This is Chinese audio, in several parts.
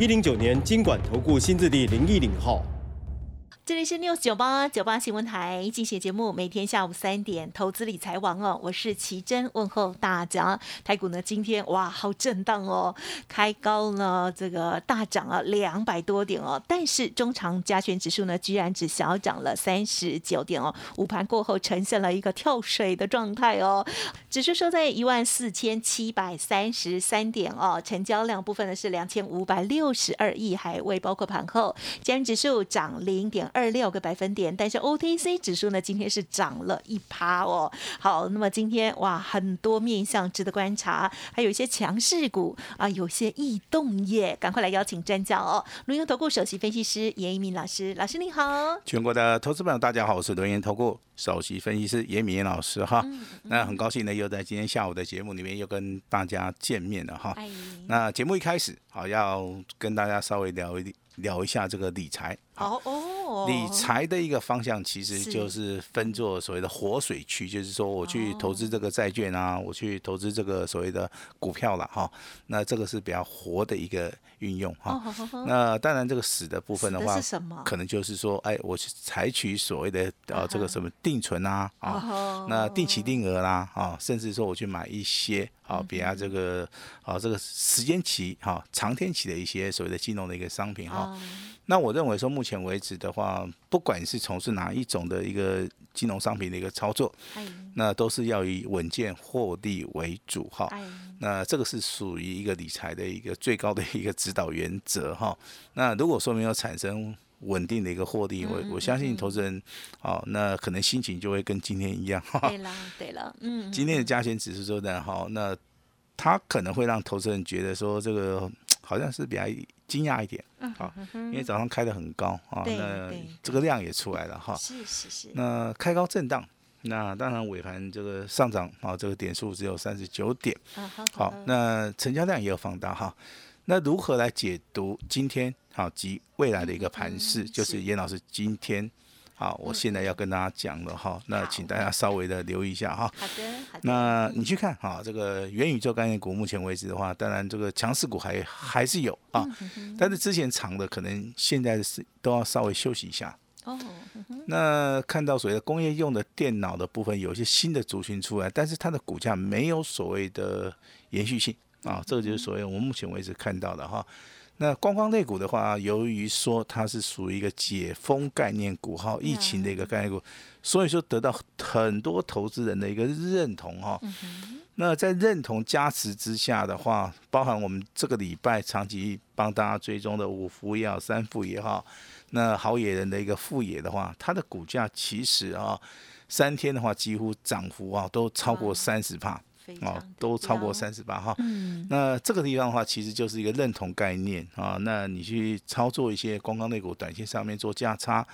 一零九年经管投顾新字第零一零号。这里是 news 九八九八新闻台，进行节目，每天下午三点，投资理财王哦，我是奇珍，问候大家。台股呢，今天哇，好震荡哦，开高呢，这个大涨了两百多点哦，但是中长加权指数呢，居然只小涨了三十九点哦，午盘过后呈现了一个跳水的状态哦，指数收在一万四千七百三十三点哦，成交量部分呢是两千五百六十二亿，还未包括盘后，加权指数涨零点二。二六个百分点，但是 OTC 指数呢，今天是涨了一趴哦。好，那么今天哇，很多面向值得观察，还有一些强势股啊，有些异动耶，赶快来邀请专家哦。龙岩投顾首席分析师严一鸣老师，老师你好。全国的投资朋友大家好，我是龙岩投顾首席分析师严敏老师哈。那很高兴呢，又在今天下午的节目里面又跟大家见面了哈。那节目一开始好要跟大家稍微聊一聊一下这个理财。好哦，理财的一个方向其实就是分作所谓的活水区，就是说我去投资这个债券啊，我去投资这个所谓的股票了哈。那这个是比较活的一个运用哈。那当然这个死的部分的话，可能就是说，哎，我去采取所谓的呃这个什么定存啊啊，那定期定额啦啊，甚至说我去买一些啊，比较这个啊这个时间期哈长天期的一些所谓的金融的一个商品哈。那我认为说，目前为止的话，不管是从事哪一种的一个金融商品的一个操作，那都是要以稳健获利为主哈。那这个是属于一个理财的一个最高的一个指导原则哈。那如果说没有产生稳定的一个获利，我我相信投资人，哦，那可能心情就会跟今天一样哈。对了，对了，嗯，今天的加权指数说的哈，那它可能会让投资人觉得说这个 好像是比较。惊讶一点，好，因为早上开的很高啊，那这个量也出来了哈，是是是，那开高震荡，那当然尾盘这个上涨啊，这个点数只有三十九点，好，那成交量也有放大哈，那如何来解读今天好及未来的一个盘势？就是严老师今天。好，我现在要跟大家讲了哈，那请大家稍微的留意一下哈。好的，好的。那你去看哈，这个元宇宙概念股，目前为止的话，当然这个强势股还还是有啊，但是之前长的可能现在是都要稍微休息一下。哦。那看到所谓的工业用的电脑的部分，有一些新的族群出来，但是它的股价没有所谓的延续性啊，这个就是所谓我们目前为止看到的哈。那观光类股的话，由于说它是属于一个解封概念股哈，疫情的一个概念股，所以说得到很多投资人的一个认同哈。那在认同加持之下的话，包含我们这个礼拜长期帮大家追踪的五福也好，三富也好，那好野人的一个富野的话，它的股价其实啊，三天的话几乎涨幅啊都超过三十帕。哦，都超过三十八哈。嗯，那这个地方的话，其实就是一个认同概念啊。那你去操作一些光钢类股，短线上面做价差。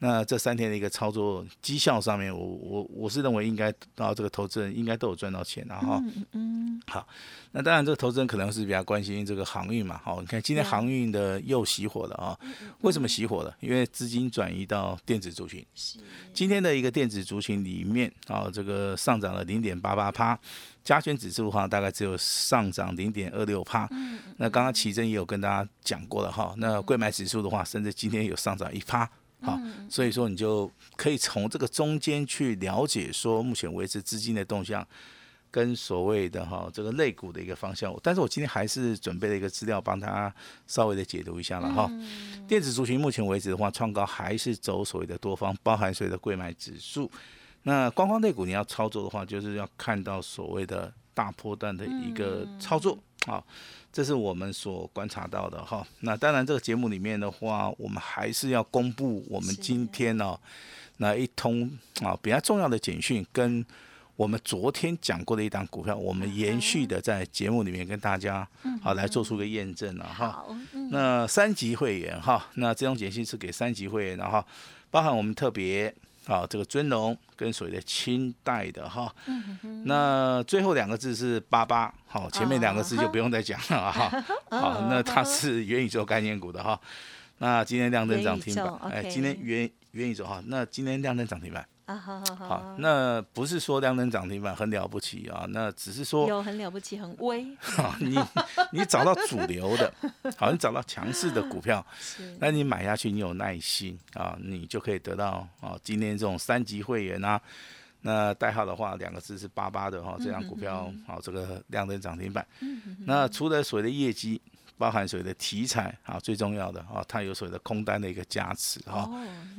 那这三天的一个操作绩效上面，我我我是认为应该到这个投资人应该都有赚到钱的哈。嗯嗯。好，那当然这个投资人可能是比较关心这个航运嘛。好，你看今天航运的又熄火了啊。为什么熄火了？因为资金转移到电子族群。是。今天的一个电子族群里面啊，这个上涨了零点八八趴，加权指数的话大概只有上涨零点二六帕。嗯。那刚刚奇珍也有跟大家讲过了哈。那贵买指数的话，甚至今天有上涨一趴。好，所以说你就可以从这个中间去了解说，目前为止资金的动向跟所谓的哈这个类股的一个方向。但是我今天还是准备了一个资料，帮他稍微的解读一下了哈。电子族群目前为止的话，创高还是走所谓的多方，包含所谓的贵买指数。那观光类股你要操作的话，就是要看到所谓的大波段的一个操作啊。这是我们所观察到的哈，那当然这个节目里面的话，我们还是要公布我们今天呢那一通啊比较重要的简讯，跟我们昨天讲过的一档股票，我们延续的在节目里面跟大家好来做出个验证了哈。那三级会员哈，那这种简讯是给三级会员，的哈包含我们特别啊这个尊龙跟所谓的清代的哈。那最后两个字是八八，好，前面两个字就不用再讲了哈。好，那它是元宇宙概念股的哈。那今天亮灯涨停板，哎，今天元元宇宙哈，那今天亮灯涨停板。啊，好好好，好，那不是说量能涨停板很了不起啊，那只是说有很了不起，很威。你你找到主流的，好，你找到强势的股票，那你买下去，你有耐心啊，你就可以得到啊，今天这种三级会员啊，那代号的话，两个字是八八的哈，这张股票好，这个量能涨停板。那除了所谓的业绩。包含所谓的题材啊，最重要的啊，它有所谓的空单的一个加持哈。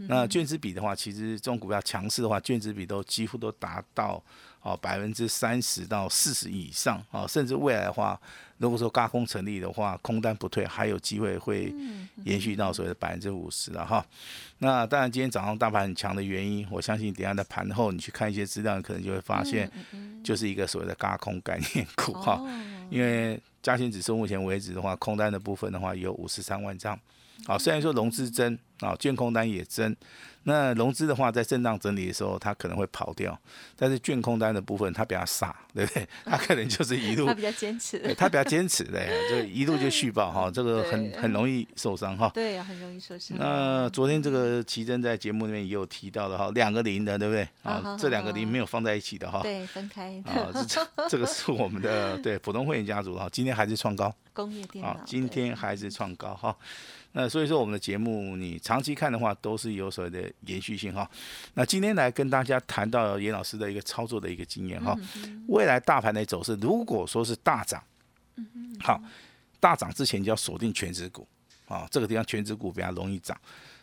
那卷子比的话，其实这种股票强势的话，卷子比都几乎都达到哦百分之三十到四十以上啊，甚至未来的话，如果说高空成立的话，空单不退，还有机会会延续到所谓的百分之五十了哈。那当然，今天早上大盘很强的原因，我相信等下在盘后你去看一些资料，可能就会发现，就是一个所谓的高空概念股哈，因为。加权指数目前为止的话，空单的部分的话有五十三万张。好，虽然说融资增啊，券空单也增。那融资的话，在震荡整理的时候，它可能会跑掉。但是券空单的部分，它比较傻，对不对？它可能就是一路，它比较坚持，它比较坚持的，就一路就续报哈。这个很很容易受伤哈。对，很容易受伤。那昨天这个奇珍在节目里面也有提到的哈，两个零的，对不对？啊，这两个零没有放在一起的哈。对，分开。啊，这这个是我们的对普通会员家族哈，今天还是创高。工业电脑。今天还是创高哈。那所以说我们的节目你长期看的话，都是有所谓的延续性哈。那今天来跟大家谈到严老师的一个操作的一个经验哈。未来大盘的走势，如果说是大涨，好，大涨之前就要锁定全指股啊，这个地方全指股比较容易涨。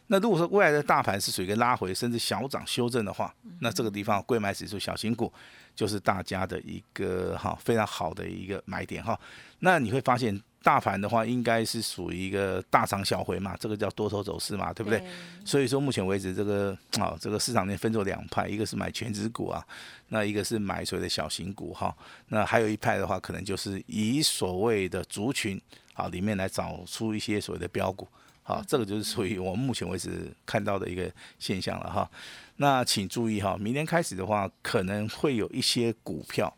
那如果说未来的大盘是属于一个拉回甚至小涨修正的话，那这个地方贵买指数小型股就是大家的一个哈非常好的一个买点哈。那你会发现。大盘的话，应该是属于一个大涨小回嘛，这个叫多头走势嘛，对不对？所以说目前为止，这个啊，这个市场内分作两派，一个是买全指股啊，那一个是买所谓的小型股哈，那还有一派的话，可能就是以所谓的族群啊里面来找出一些所谓的标股，好，这个就是属于我们目前为止看到的一个现象了哈。那请注意哈，明天开始的话，可能会有一些股票。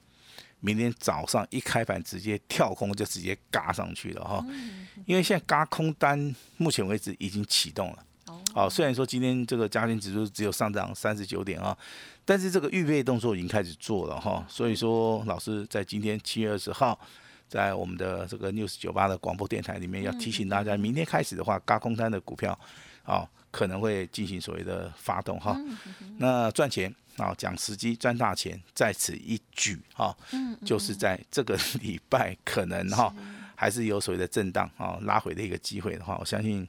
明天早上一开盘，直接跳空就直接嘎上去了哈，因为现在嘎空单，目前为止已经启动了。哦，虽然说今天这个加权指数只有上涨三十九点啊，但是这个预备动作已经开始做了哈。所以说，老师在今天七月二十号，在我们的这个 news 九八的广播电台里面，要提醒大家，明天开始的话，嘎空单的股票，啊，可能会进行所谓的发动哈。那赚钱。啊，讲时机赚大钱，在此一举哈，就是在这个 礼拜可能哈，还是有所谓的震荡啊，拉回的一个机会的话，我相信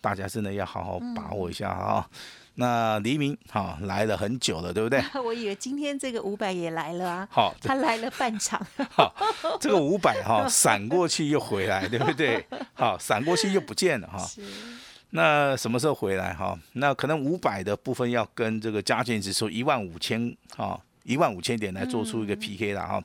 大家真的要好好把握一下哈。那黎明哈来了很久了，对不对？我以为今天这个五百也来了啊，好，他来了半场，好，这个五百哈闪过去又回来，对不对？好，闪过去又不见了哈。那什么时候回来哈？那可能五百的部分要跟这个加权指数一万五千哈，一万五千点来做出一个 PK 了哈。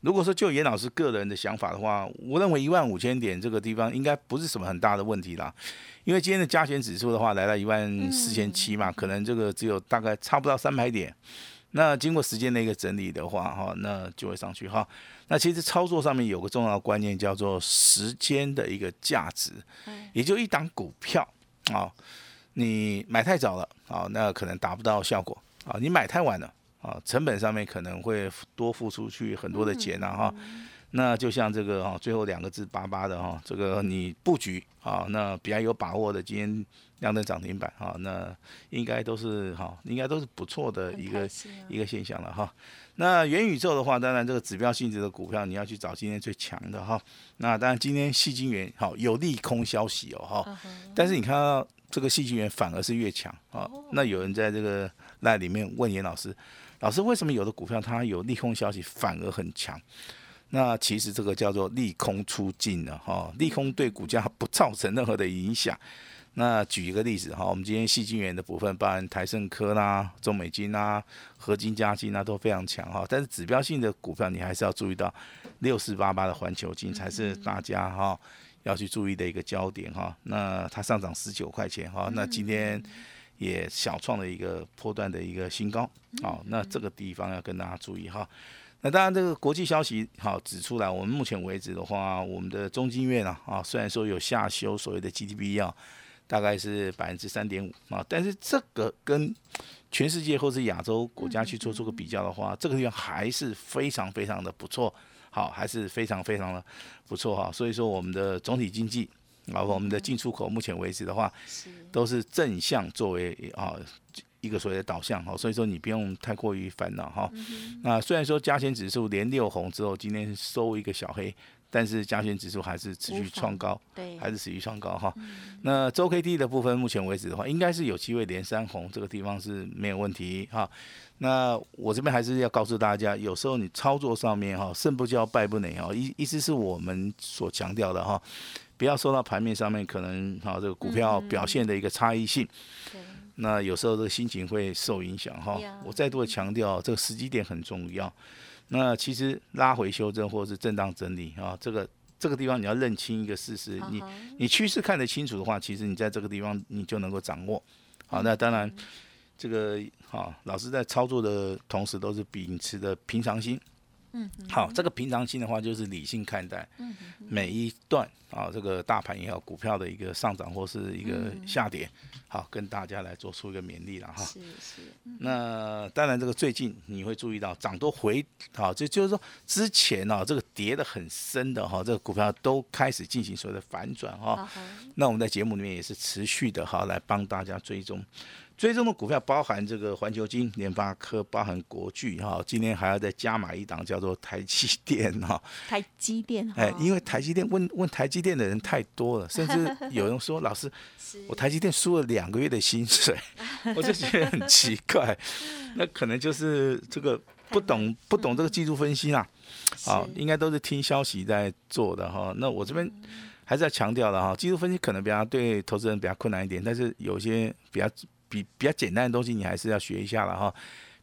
如果说就严老师个人的想法的话，我认为一万五千点这个地方应该不是什么很大的问题啦。因为今天的加权指数的话来到一万四千七嘛，可能这个只有大概差不到三百点。那经过时间的一个整理的话哈，那就会上去哈。那其实操作上面有个重要观念叫做时间的一个价值，也就一档股票。啊，你买太早了啊，那可能达不到效果啊。你买太晚了啊，成本上面可能会多付出去很多的钱呐哈。那就像这个哈，最后两个字八八的哈，这个你布局啊，那比较有把握的，今天亮灯涨停板哈，那应该都是哈，应该都是不错的一个一个现象了哈。那元宇宙的话，当然这个指标性质的股票，你要去找今天最强的哈。那当然今天细晶元好有利空消息哦哈，但是你看到这个细晶元反而是越强啊。那有人在这个那里面问严老师，老师为什么有的股票它有利空消息反而很强？那其实这个叫做利空出尽了哈，利空对股价不造成任何的影响。那举一个例子哈，我们今天细晶圆的部分，包含台盛科啦、中美金啊、合金、加金啊都非常强哈。但是指标性的股票，你还是要注意到六四八八的环球金才是大家哈要去注意的一个焦点哈。那它上涨十九块钱哈，那今天也小创了一个波段的一个新高好，那这个地方要跟大家注意哈。那当然，这个国际消息好指出来，我们目前为止的话，我们的中金院啊啊，虽然说有下修所谓的 GDP 啊。大概是百分之三点五啊，但是这个跟全世界或是亚洲国家去做出个比较的话，这个地方还是非常非常的不错，好，还是非常非常的不错哈。所以说我们的总体经济啊，我们的进出口目前为止的话，都是正向作为啊一个所谓的导向哈，所以说你不用太过于烦恼哈。那虽然说加权指数连六红之后，今天收一个小黑。但是加权指数还是持续创高，对，还是持续创高哈。那周 K D 的部分，目前为止的话，应该是有机会连三红，这个地方是没有问题哈。那我这边还是要告诉大家，有时候你操作上面哈，胜不骄败不馁哈，意意思是我们所强调的哈，不要受到盘面上面可能哈这个股票表现的一个差异性，那有时候这个心情会受影响哈。我再度的强调，这个时机点很重要。那其实拉回修正或者是震荡整理啊，这个这个地方你要认清一个事实，你你趋势看得清楚的话，其实你在这个地方你就能够掌握。好，那当然这个啊老师在操作的同时都是秉持的平常心。嗯，好，这个平常心的话就是理性看待每一段啊，这个大盘也好，股票的一个上涨或是一个下跌，好，跟大家来做出一个勉励了哈。是是。那当然，这个最近你会注意到涨多回，好，这就是说之前呢，这个跌的很深的哈，这个股票都开始进行所谓的反转哈。那我们在节目里面也是持续的哈，来帮大家追踪。追踪的股票包含这个环球金、联发科，包含国巨哈，今天还要再加码一档，叫做台积电哈。台积电，哎，因为台积电问问台积电的人太多了，甚至有人说老师，我台积电输了两个月的薪水，我就觉得很奇怪。那可能就是这个不懂不懂这个技术分析啦，啊，应该都是听消息在做的哈。那我这边还是要强调的哈，技术分析可能比较对投资人比较困难一点，但是有些比较。比比较简单的东西，你还是要学一下了哈。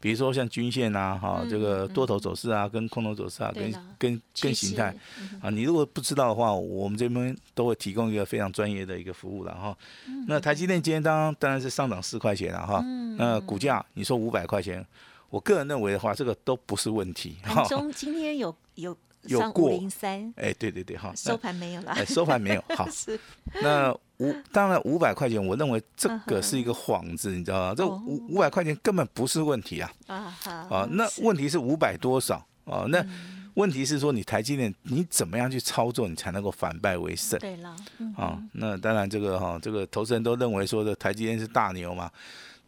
比如说像均线啊，哈，这个多头走势啊，跟空头走势啊，跟跟跟形态啊，你如果不知道的话，我们这边都会提供一个非常专业的一个服务了哈。那台积电今天当当然是上涨四块钱了哈。那股价你说五百块钱，我个人认为的话，这个都不是问题。盘 中今天有有有过零三，哎，对对对哈，收盘没有了，收盘没有好。那五当然五百块钱，我认为这个是一个幌子，你知道吗？这五五百块钱根本不是问题啊！啊啊，那问题是五百多少啊？那问题是说你台积电你怎么样去操作，你才能够反败为胜？对了，啊，那当然这个哈，这个投资人都认为说的台积电是大牛嘛。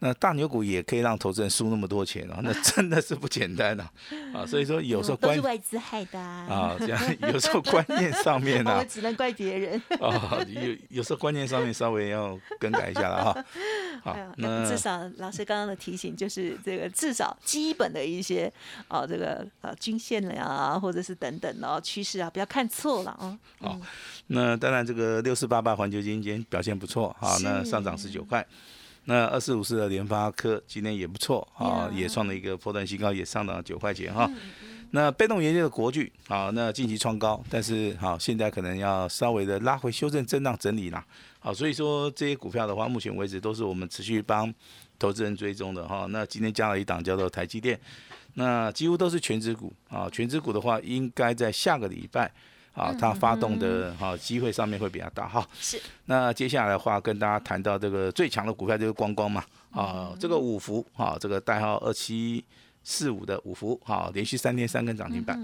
那大牛股也可以让投资人输那么多钱哦，那 真的是不简单呐啊！所以说有时候关是外资害的啊，这样有时候观念上面呢，我只能怪别人啊，有有时候观念上面稍微要更改一下了哈。好，那至少老师刚刚的提醒就是这个至少基本的一些哦，这个呃均线了呀，或者是等等哦趋势啊，不要看错了啊。好，那当然这个六四八八环球金今天表现不错好，那上涨十九块。那二四五四的联发科今天也不错啊，也创了一个破断新高，也上涨了九块钱哈。那被动元件的国巨啊，那近期创高，但是好现在可能要稍微的拉回修正震荡整理啦。好，所以说这些股票的话，目前为止都是我们持续帮投资人追踪的哈。那今天加了一档叫做台积电，那几乎都是全指股啊，全指股的话应该在下个礼拜。啊，它发动的哈机会上面会比较大哈。是。那接下来的话，跟大家谈到这个最强的股票就是光光嘛。啊，这个五福啊，这个代号二七四五的五福，哈，连续三天三根涨停板。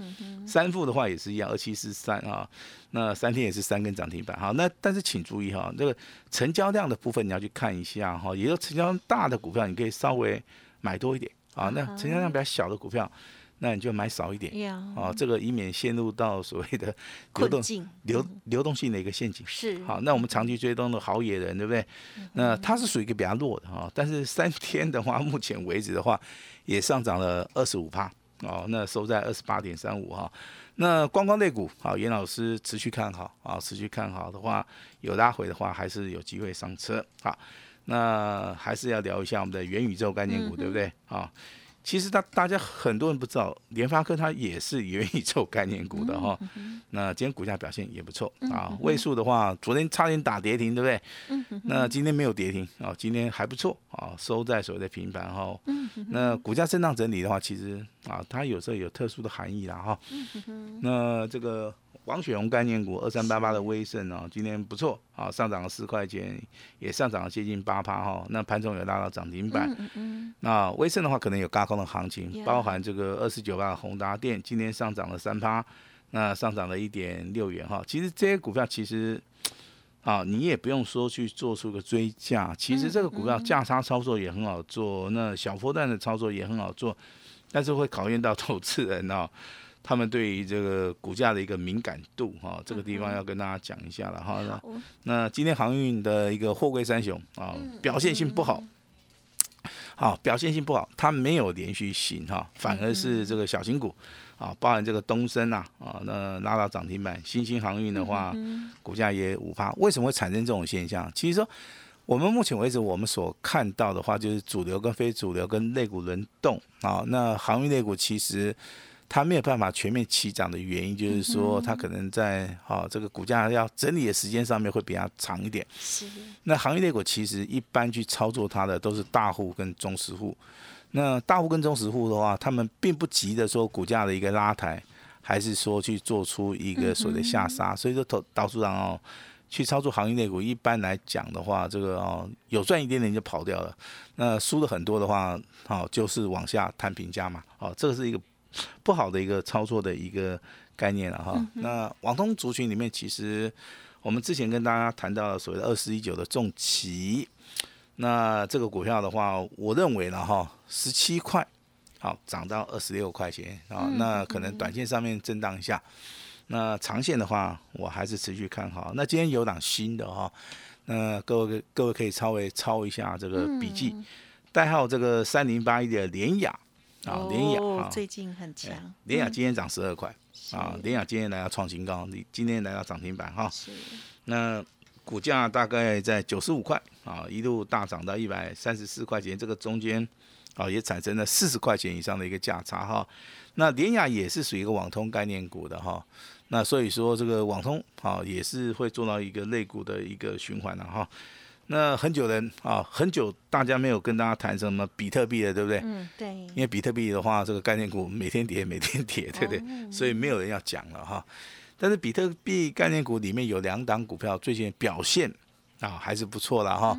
三富的话也是一样，二七四三啊，那三天也是三根涨停板。哈，那但是请注意哈，这个成交量的部分你要去看一下哈，也就成交量大的股票你可以稍微买多一点啊，那成交量比较小的股票。那你就买少一点，啊，这个以免陷入到所谓的 流动流流动性的一个陷阱。是，好，那我们长期追踪的好野人，对不对？那它是属于一个比较弱的哈，但是三天的话，目前为止的话，也上涨了二十五趴。哦，那收在二十八点三五哈。那观光类股，好，严老师持续看好啊，持续看好的话，有拉回的话，还是有机会上车好，那还是要聊一下我们的元宇宙概念股，对不对啊？其实大大家很多人不知道，联发科它也是元宇宙概念股的哈。那今天股价表现也不错啊，位数的话，昨天差点打跌停，对不对？那今天没有跌停啊，今天还不错啊，收在所谓的平盘哈。那股价震荡整理的话，其实啊，它有时候有特殊的含义啦哈。那这个。王雪红概念股二三八八的威盛哦，今天不错啊，上涨了四块钱，也上涨了接近八趴哈。那盘中有拉到涨停板。那威盛的话，可能有高空的行情，包含这个二四九八的宏达电，今天上涨了三趴，那上涨了一点六元哈。其实这些股票其实啊，你也不用说去做出个追价，其实这个股票价差操作也很好做，那小波段的操作也很好做，但是会考验到投资人哦。他们对于这个股价的一个敏感度哈，这个地方要跟大家讲一下了哈。那那今天航运的一个货柜三雄啊，表现性不好，好表现性不好，它没有连续性哈，反而是这个小型股啊，包含这个东升呐啊，那拉到涨停板，新兴航运的话，股价也五趴。为什么会产生这种现象？其实说我们目前为止我们所看到的话，就是主流跟非主流跟类股轮动啊。那航运类股其实。它没有办法全面起涨的原因，就是说它可能在好这个股价要整理的时间上面会比较长一点。是。那行业类股其实一般去操作它的都是大户跟中实户。那大户跟中实户的话，他们并不急着说股价的一个拉抬，还是说去做出一个所谓的下杀。所以说投导数上哦，去操作行业类股，一般来讲的话，这个哦有赚一点点就跑掉了。那输了很多的话，哦就是往下摊平价嘛。哦，这个是一个。不好的一个操作的一个概念了哈。那网通族群里面，其实我们之前跟大家谈到所谓的二十一九的重旗，那这个股票的话，我认为了哈，十七块好涨到二十六块钱啊，那可能短线上面震荡一下，那长线的话，我还是持续看好。那今天有档新的哈，那各位各位可以稍微抄一下这个笔记，代号这个三零八一的联雅。啊，联雅最近很强。联雅今天涨十二块，啊，联雅今天来到创新高，你今天来到涨停板哈。是。那股价大概在九十五块，啊，一路大涨到一百三十四块钱，这个中间啊也产生了四十块钱以上的一个价差哈。那联雅也是属于一个网通概念股的哈，那所以说这个网通啊也是会做到一个类股的一个循环的哈。那很久人啊，很久大家没有跟大家谈什么比特币了，对不对？嗯，对。因为比特币的话，这个概念股每天跌，每天跌，对不对？所以没有人要讲了哈。但是比特币概念股里面有两档股票最近表现啊还是不错了哈。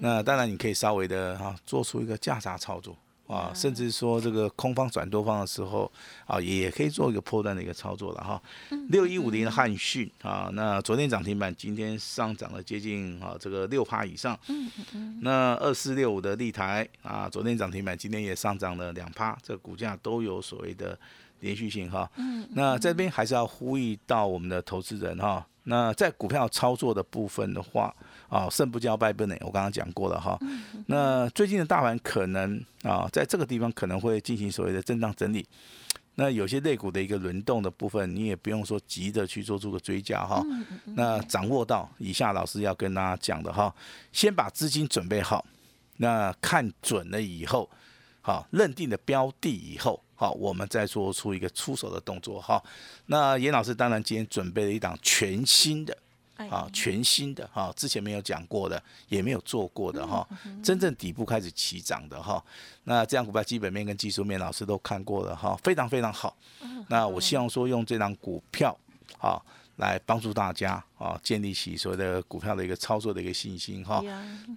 那当然你可以稍微的哈做出一个价差操作。啊，甚至说这个空方转多方的时候，啊，也可以做一个破断的一个操作了哈。六一五零的汉讯啊，那昨天涨停板，今天上涨了接近啊这个六趴以上。嗯嗯那二四六五的立台啊，昨天涨停板，今天也上涨了两趴，这股价都有所谓的连续性哈。嗯。那这边还是要呼吁到我们的投资人哈。那在股票操作的部分的话，啊，胜不骄败不馁，我刚刚讲过了哈。那最近的大盘可能啊，在这个地方可能会进行所谓的震荡整理。那有些类股的一个轮动的部分，你也不用说急着去做出个追加哈。那掌握到以下老师要跟大家讲的哈，先把资金准备好，那看准了以后，好认定的标的以后。好，我们再做出一个出手的动作哈。那严老师当然今天准备了一档全新的，啊，全新的哈，之前没有讲过的，也没有做过的哈，真正底部开始起涨的哈。那这样股票基本面跟技术面老师都看过了哈，非常非常好。那我希望说用这张股票，好。来帮助大家啊，建立起所谓的股票的一个操作的一个信心哈。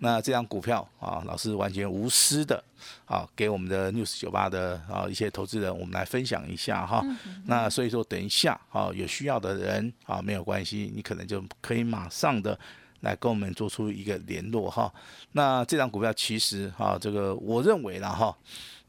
那这张股票啊，老师完全无私的啊，给我们的 news 酒吧的啊一些投资人，我们来分享一下哈。那所以说，等一下啊，有需要的人啊，没有关系，你可能就可以马上的来跟我们做出一个联络哈。那这张股票其实哈，这个我认为了哈。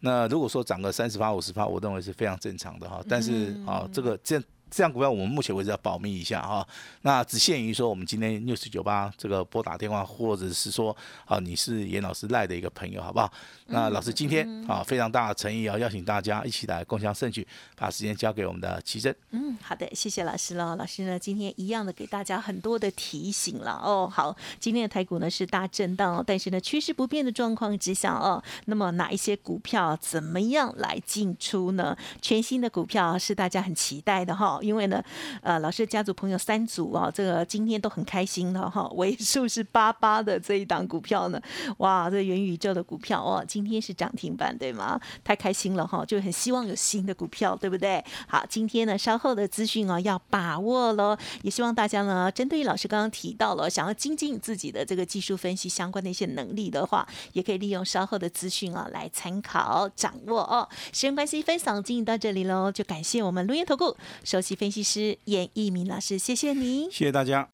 那如果说涨个三十八、五十八，我认为是非常正常的哈。但是啊，这个这这样股票我们目前为止要保密一下哈，那只限于说我们今天六四九八这个拨打电话，或者是说啊你是严老师赖的一个朋友，好不好？那老师今天啊非常大的诚意啊，邀请大家一起来共享盛举，把时间交给我们的奇珍。嗯，好的，谢谢老师了。老师呢今天一样的给大家很多的提醒了哦。好，今天的台股呢是大震荡，但是呢趋势不变的状况之下哦，那么哪一些股票怎么样来进出呢？全新的股票是大家很期待的哈。因为呢，呃，老师的家族朋友三组啊，这个今天都很开心的哈，尾数是八八的这一档股票呢，哇，这元宇宙的股票哦，今天是涨停板对吗？太开心了哈，就很希望有新的股票，对不对？好，今天呢稍后的资讯哦要把握喽，也希望大家呢，针对于老师刚刚提到了想要精进自己的这个技术分析相关的一些能力的话，也可以利用稍后的资讯啊来参考掌握哦。时间关系，分享进行到这里喽，就感谢我们录音投顾首席。分析师严一鸣老师，谢谢你，谢谢大家。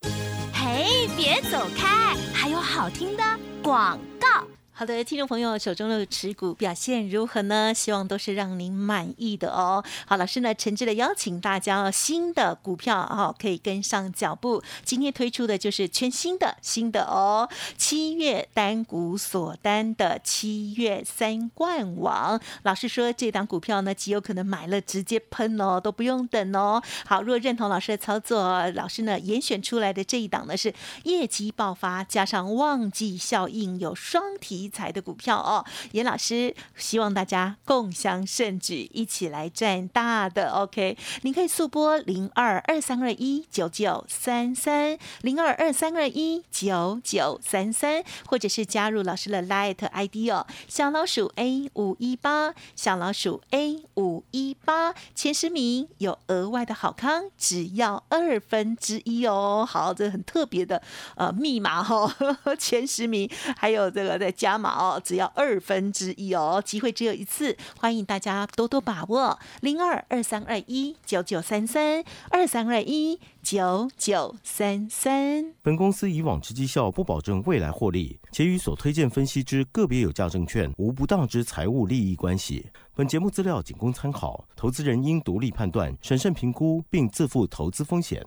嘿，别走开，还有好听的广告。好的，听众朋友手中的持股表现如何呢？希望都是让您满意的哦。好，老师呢诚挚的邀请大家，新的股票哦可以跟上脚步。今天推出的就是全新的新的哦，七月单股锁单的七月三冠王。老师说这档股票呢极有可能买了直接喷哦，都不用等哦。好，若认同老师的操作，老师呢严选出来的这一档呢是业绩爆发加上旺季效应，有双题。财的股票哦，严老师希望大家共襄盛举，一起来赚大的。OK，您可以速拨零二二三二一九九三三零二二三二一九九三三，或者是加入老师的 Light ID 哦，小老鼠 A 五一八，小老鼠 A 五一八，前十名有额外的好康，只要二分之一哦。好，这很特别的呃密码哈，前十名还有这个在加。码哦，只要二分之一哦，机会只有一次，欢迎大家多多把握。零二二三二一九九三三二三二一九九三三。本公司以往之绩效不保证未来获利，且与所推荐分析之个别有价证券无不当之财务利益关系。本节目资料仅供参考，投资人应独立判断、审慎评估，并自负投资风险。